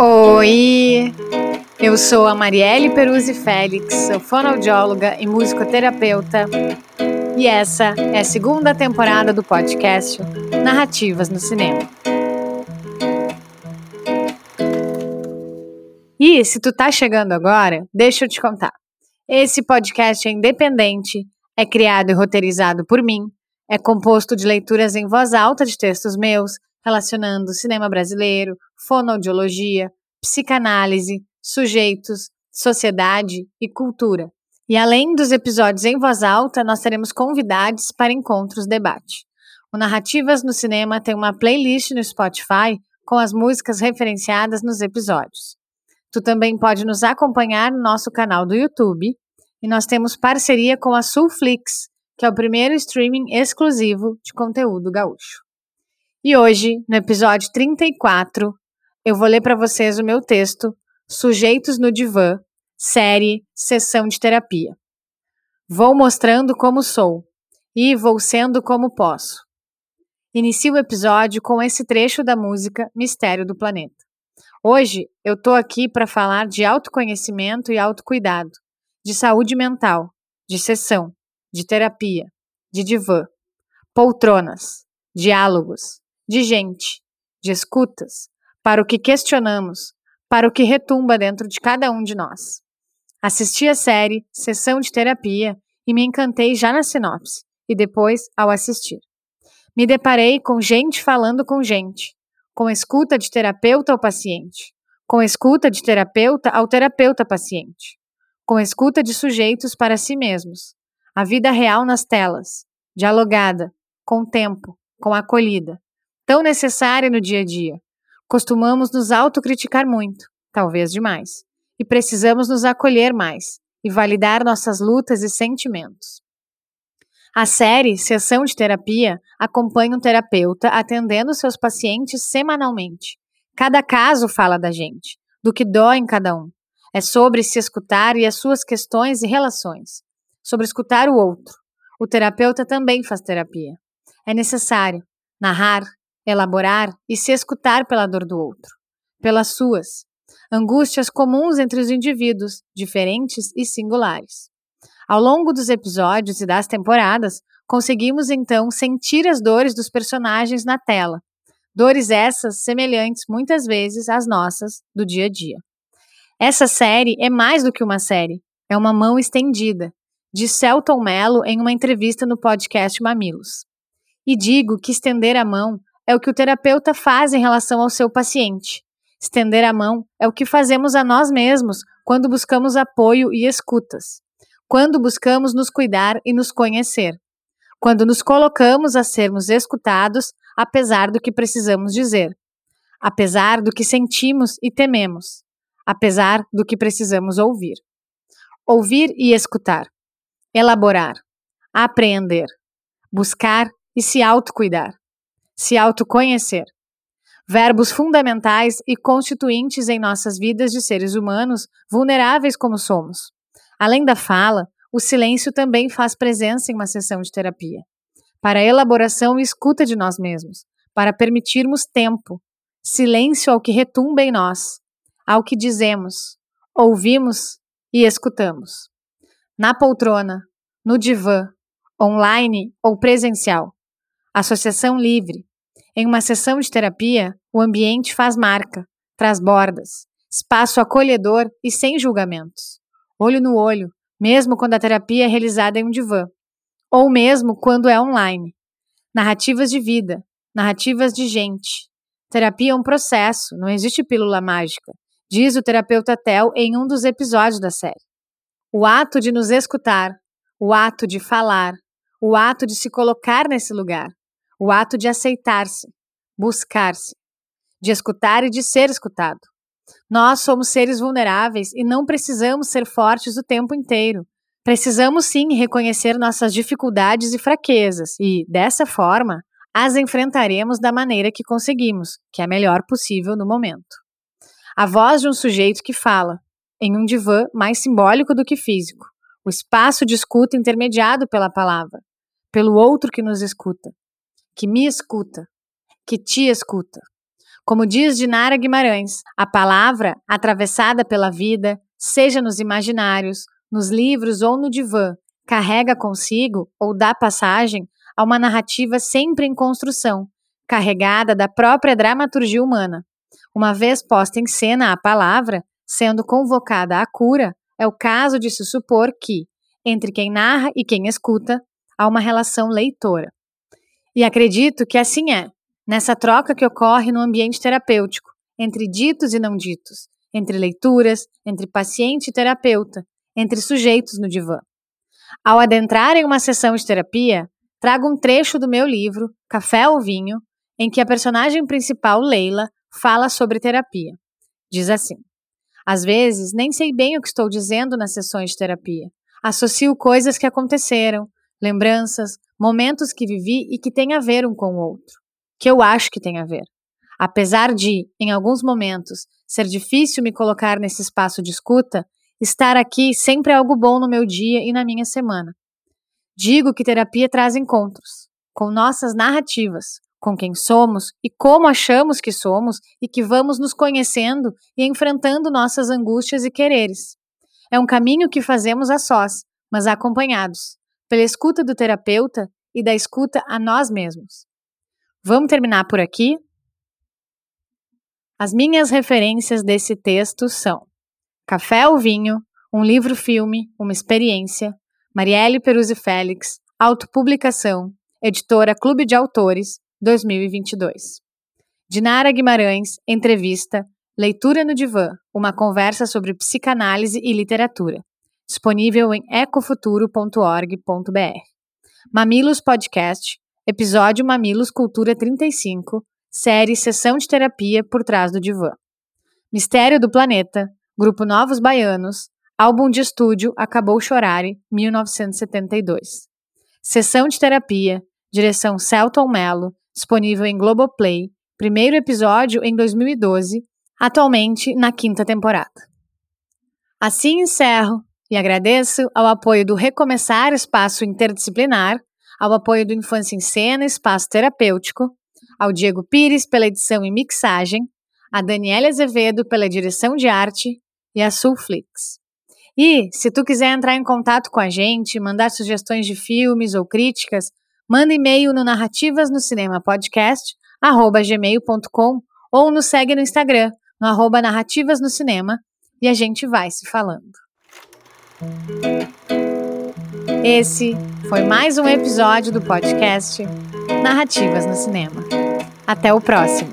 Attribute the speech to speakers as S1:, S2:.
S1: Oi, eu sou a Marielle Peruzzi Félix, sou fonoaudióloga e musicoterapeuta, e essa é a segunda temporada do podcast Narrativas no Cinema. E se tu tá chegando agora, deixa eu te contar. Esse podcast é independente, é criado e roteirizado por mim, é composto de leituras em voz alta de textos meus, relacionando cinema brasileiro, fonoaudiologia, psicanálise, sujeitos, sociedade e cultura. E além dos episódios em voz alta, nós teremos convidados para encontros debate. O Narrativas no Cinema tem uma playlist no Spotify com as músicas referenciadas nos episódios. Tu também pode nos acompanhar no nosso canal do YouTube e nós temos parceria com a Sulflix, que é o primeiro streaming exclusivo de conteúdo gaúcho. E hoje, no episódio 34, eu vou ler para vocês o meu texto Sujeitos no Divã, série Sessão de Terapia. Vou mostrando como sou e vou sendo como posso. Inicio o episódio com esse trecho da música Mistério do Planeta. Hoje eu tô aqui para falar de autoconhecimento e autocuidado, de saúde mental, de sessão, de terapia, de divã, poltronas, diálogos, de gente, de escutas, para o que questionamos, para o que retumba dentro de cada um de nós. Assisti a série Sessão de Terapia e me encantei já na sinopse e depois ao assistir. Me deparei com gente falando com gente, com escuta de terapeuta ao paciente, com escuta de terapeuta ao terapeuta paciente, com escuta de sujeitos para si mesmos, a vida real nas telas, dialogada, com tempo, com acolhida, tão necessária no dia a dia. Costumamos nos autocriticar muito, talvez demais, e precisamos nos acolher mais e validar nossas lutas e sentimentos. A série Sessão de Terapia acompanha um terapeuta atendendo seus pacientes semanalmente. Cada caso fala da gente, do que dói em cada um. É sobre se escutar e as suas questões e relações. Sobre escutar o outro. O terapeuta também faz terapia. É necessário narrar, elaborar e se escutar pela dor do outro, pelas suas angústias comuns entre os indivíduos, diferentes e singulares. Ao longo dos episódios e das temporadas, conseguimos então sentir as dores dos personagens na tela. Dores essas semelhantes muitas vezes às nossas do dia a dia. Essa série é mais do que uma série, é uma mão estendida, diz Celton Mello em uma entrevista no podcast Mamilos. E digo que estender a mão é o que o terapeuta faz em relação ao seu paciente. Estender a mão é o que fazemos a nós mesmos quando buscamos apoio e escutas quando buscamos nos cuidar e nos conhecer, quando nos colocamos a sermos escutados apesar do que precisamos dizer, apesar do que sentimos e tememos, apesar do que precisamos ouvir. Ouvir e escutar, elaborar, apreender, buscar e se autocuidar, se autoconhecer. Verbos fundamentais e constituintes em nossas vidas de seres humanos vulneráveis como somos. Além da fala, o silêncio também faz presença em uma sessão de terapia, para elaboração e escuta de nós mesmos, para permitirmos tempo, silêncio ao que retumba em nós, ao que dizemos, ouvimos e escutamos. Na poltrona, no divã, online ou presencial. Associação livre. Em uma sessão de terapia, o ambiente faz marca, traz bordas, espaço acolhedor e sem julgamentos olho no olho, mesmo quando a terapia é realizada em um divã, ou mesmo quando é online. Narrativas de vida, narrativas de gente. Terapia é um processo, não existe pílula mágica, diz o terapeuta Tel em um dos episódios da série. O ato de nos escutar, o ato de falar, o ato de se colocar nesse lugar, o ato de aceitar-se, buscar-se, de escutar e de ser escutado. Nós somos seres vulneráveis e não precisamos ser fortes o tempo inteiro. Precisamos sim reconhecer nossas dificuldades e fraquezas e, dessa forma, as enfrentaremos da maneira que conseguimos, que é a melhor possível no momento. A voz de um sujeito que fala, em um divã mais simbólico do que físico, o espaço de escuta intermediado pela palavra, pelo outro que nos escuta, que me escuta, que te escuta. Como diz Dinara Guimarães, a palavra, atravessada pela vida, seja nos imaginários, nos livros ou no divã, carrega consigo ou dá passagem a uma narrativa sempre em construção, carregada da própria dramaturgia humana. Uma vez posta em cena a palavra, sendo convocada à cura, é o caso de se supor que, entre quem narra e quem escuta, há uma relação leitora. E acredito que assim é, nessa troca que ocorre no ambiente terapêutico, entre ditos e não ditos, entre leituras, entre paciente e terapeuta, entre sujeitos no divã. Ao adentrar em uma sessão de terapia, trago um trecho do meu livro, Café ou Vinho, em que a personagem principal, Leila, fala sobre terapia. Diz assim: Às vezes, nem sei bem o que estou dizendo nas sessões de terapia. Associo coisas que aconteceram, lembranças, momentos que vivi e que têm a ver um com o outro, que eu acho que tem a ver. Apesar de, em alguns momentos, ser difícil me colocar nesse espaço de escuta, estar aqui sempre é algo bom no meu dia e na minha semana. Digo que terapia traz encontros com nossas narrativas, com quem somos e como achamos que somos e que vamos nos conhecendo e enfrentando nossas angústias e quereres. É um caminho que fazemos a sós, mas acompanhados, pela escuta do terapeuta e da escuta a nós mesmos. Vamos terminar por aqui? As minhas referências desse texto são Café ou Vinho, um livro-filme, uma experiência, Marielle Peruzzi Félix, autopublicação, editora Clube de Autores, 2022. Dinara Guimarães, entrevista, Leitura no Divã, uma conversa sobre psicanálise e literatura disponível em ecofuturo.org.br. Mamilos Podcast, episódio Mamilos Cultura 35, série Sessão de Terapia por Trás do Divã. Mistério do Planeta, Grupo Novos Baianos, álbum de estúdio Acabou Chorare, 1972. Sessão de Terapia, direção Celton Mello, disponível em Globoplay, primeiro episódio em 2012, atualmente na quinta temporada. Assim encerro e agradeço ao apoio do Recomeçar Espaço Interdisciplinar, ao apoio do Infância em Cena Espaço Terapêutico, ao Diego Pires pela edição e mixagem, a Daniela Azevedo pela direção de arte e a Sulflix. E, se tu quiser entrar em contato com a gente, mandar sugestões de filmes ou críticas, manda e-mail no narrativas no cinema podcast arroba gmail.com ou nos segue no Instagram, no arroba narrativas no cinema, e a gente vai se falando. Esse foi mais um episódio do podcast Narrativas no Cinema. Até o próximo!